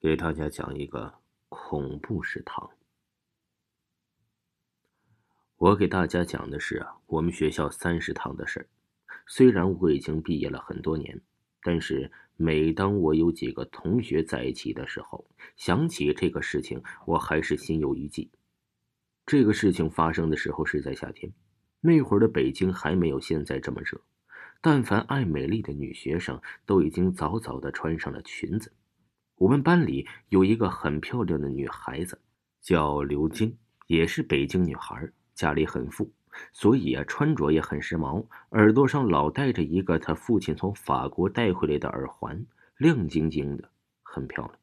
给大家讲一个恐怖食堂。我给大家讲的是啊，我们学校三食堂的事儿。虽然我已经毕业了很多年，但是每当我有几个同学在一起的时候，想起这个事情，我还是心有余悸。这个事情发生的时候是在夏天，那会儿的北京还没有现在这么热，但凡爱美丽的女学生都已经早早的穿上了裙子。我们班里有一个很漂亮的女孩子，叫刘晶，也是北京女孩，家里很富，所以啊，穿着也很时髦，耳朵上老戴着一个她父亲从法国带回来的耳环，亮晶晶的，很漂亮。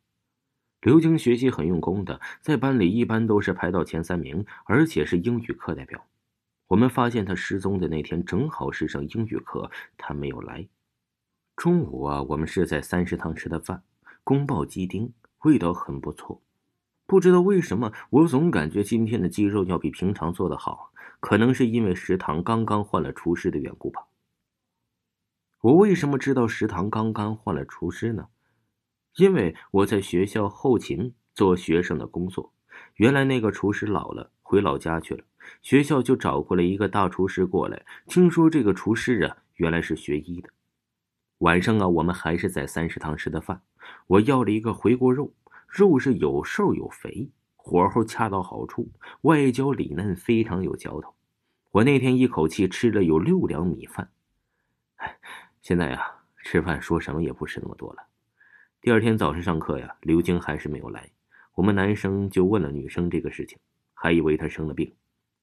刘晶学习很用功的，在班里一般都是排到前三名，而且是英语课代表。我们发现她失踪的那天，正好是上英语课，她没有来。中午啊，我们是在三食堂吃的饭。宫爆鸡丁味道很不错，不知道为什么，我总感觉今天的鸡肉要比平常做的好，可能是因为食堂刚刚换了厨师的缘故吧。我为什么知道食堂刚刚换了厨师呢？因为我在学校后勤做学生的工作，原来那个厨师老了，回老家去了，学校就找过来一个大厨师过来。听说这个厨师啊，原来是学医的。晚上啊，我们还是在三食堂吃的饭。我要了一个回锅肉，肉是有瘦有肥，火候恰到好处，外焦里嫩，非常有嚼头。我那天一口气吃了有六两米饭。现在呀，吃饭说什么也不吃那么多了。第二天早上上课呀，刘晶还是没有来。我们男生就问了女生这个事情，还以为她生了病，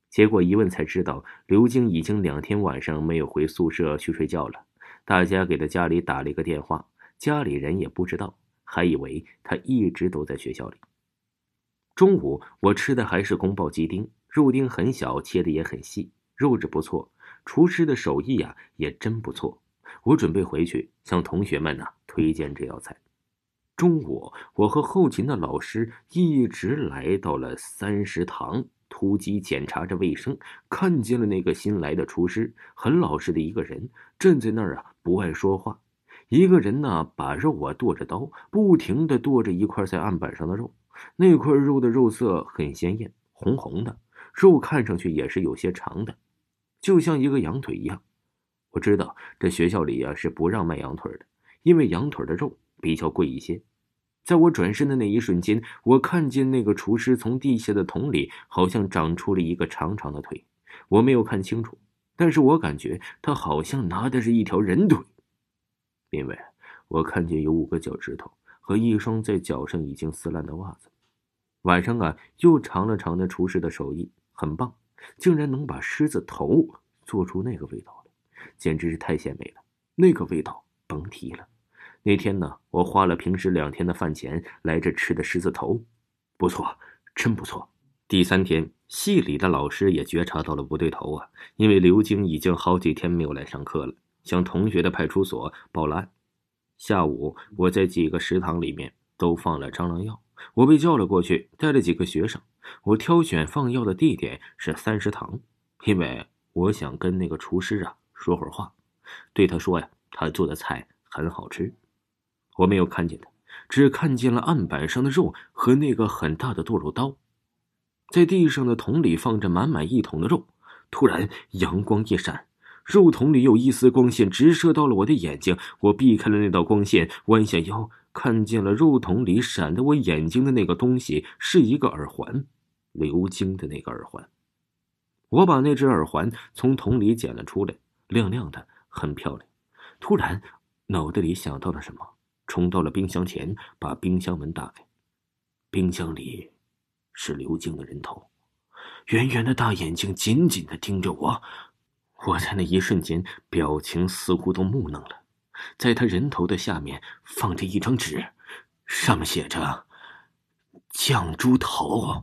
结果一问才知道，刘晶已经两天晚上没有回宿舍去睡觉了。大家给他家里打了一个电话，家里人也不知道，还以为他一直都在学校里。中午我吃的还是宫爆鸡丁，肉丁很小，切的也很细，肉质不错，厨师的手艺呀也真不错。我准备回去向同学们呢推荐这道菜。中午我和后勤的老师一直来到了三食堂。突击检查着卫生，看见了那个新来的厨师，很老实的一个人，站在那儿啊，不爱说话。一个人呢，把肉啊剁着刀，不停的剁着一块在案板上的肉。那块肉的肉色很鲜艳，红红的，肉看上去也是有些长的，就像一个羊腿一样。我知道这学校里啊是不让卖羊腿的，因为羊腿的肉比较贵一些。在我转身的那一瞬间，我看见那个厨师从地下的桶里好像长出了一个长长的腿。我没有看清楚，但是我感觉他好像拿的是一条人腿，因为我看见有五个脚趾头和一双在脚上已经撕烂的袜子。晚上啊，又尝了尝那厨师的手艺，很棒，竟然能把狮子头做出那个味道来，简直是太鲜美了。那个味道甭提了。那天呢，我花了平时两天的饭钱来这吃的狮子头，不错，真不错。第三天，系里的老师也觉察到了不对头啊，因为刘晶已经好几天没有来上课了，向同学的派出所报了案。下午，我在几个食堂里面都放了蟑螂药，我被叫了过去，带了几个学生。我挑选放药的地点是三食堂，因为我想跟那个厨师啊说会儿话，对他说呀，他做的菜很好吃。我没有看见他，只看见了案板上的肉和那个很大的剁肉刀，在地上的桶里放着满满一桶的肉。突然，阳光一闪，肉桶里有一丝光线直射到了我的眼睛。我避开了那道光线，弯下腰，看见了肉桶里闪的我眼睛的那个东西是一个耳环，流晶的那个耳环。我把那只耳环从桶里捡了出来，亮亮的，很漂亮。突然，脑袋里想到了什么。冲到了冰箱前，把冰箱门打开。冰箱里是刘晶的人头，圆圆的大眼睛紧紧的盯着我。我在那一瞬间，表情似乎都木讷了。在他人头的下面放着一张纸，上面写着“酱猪头”。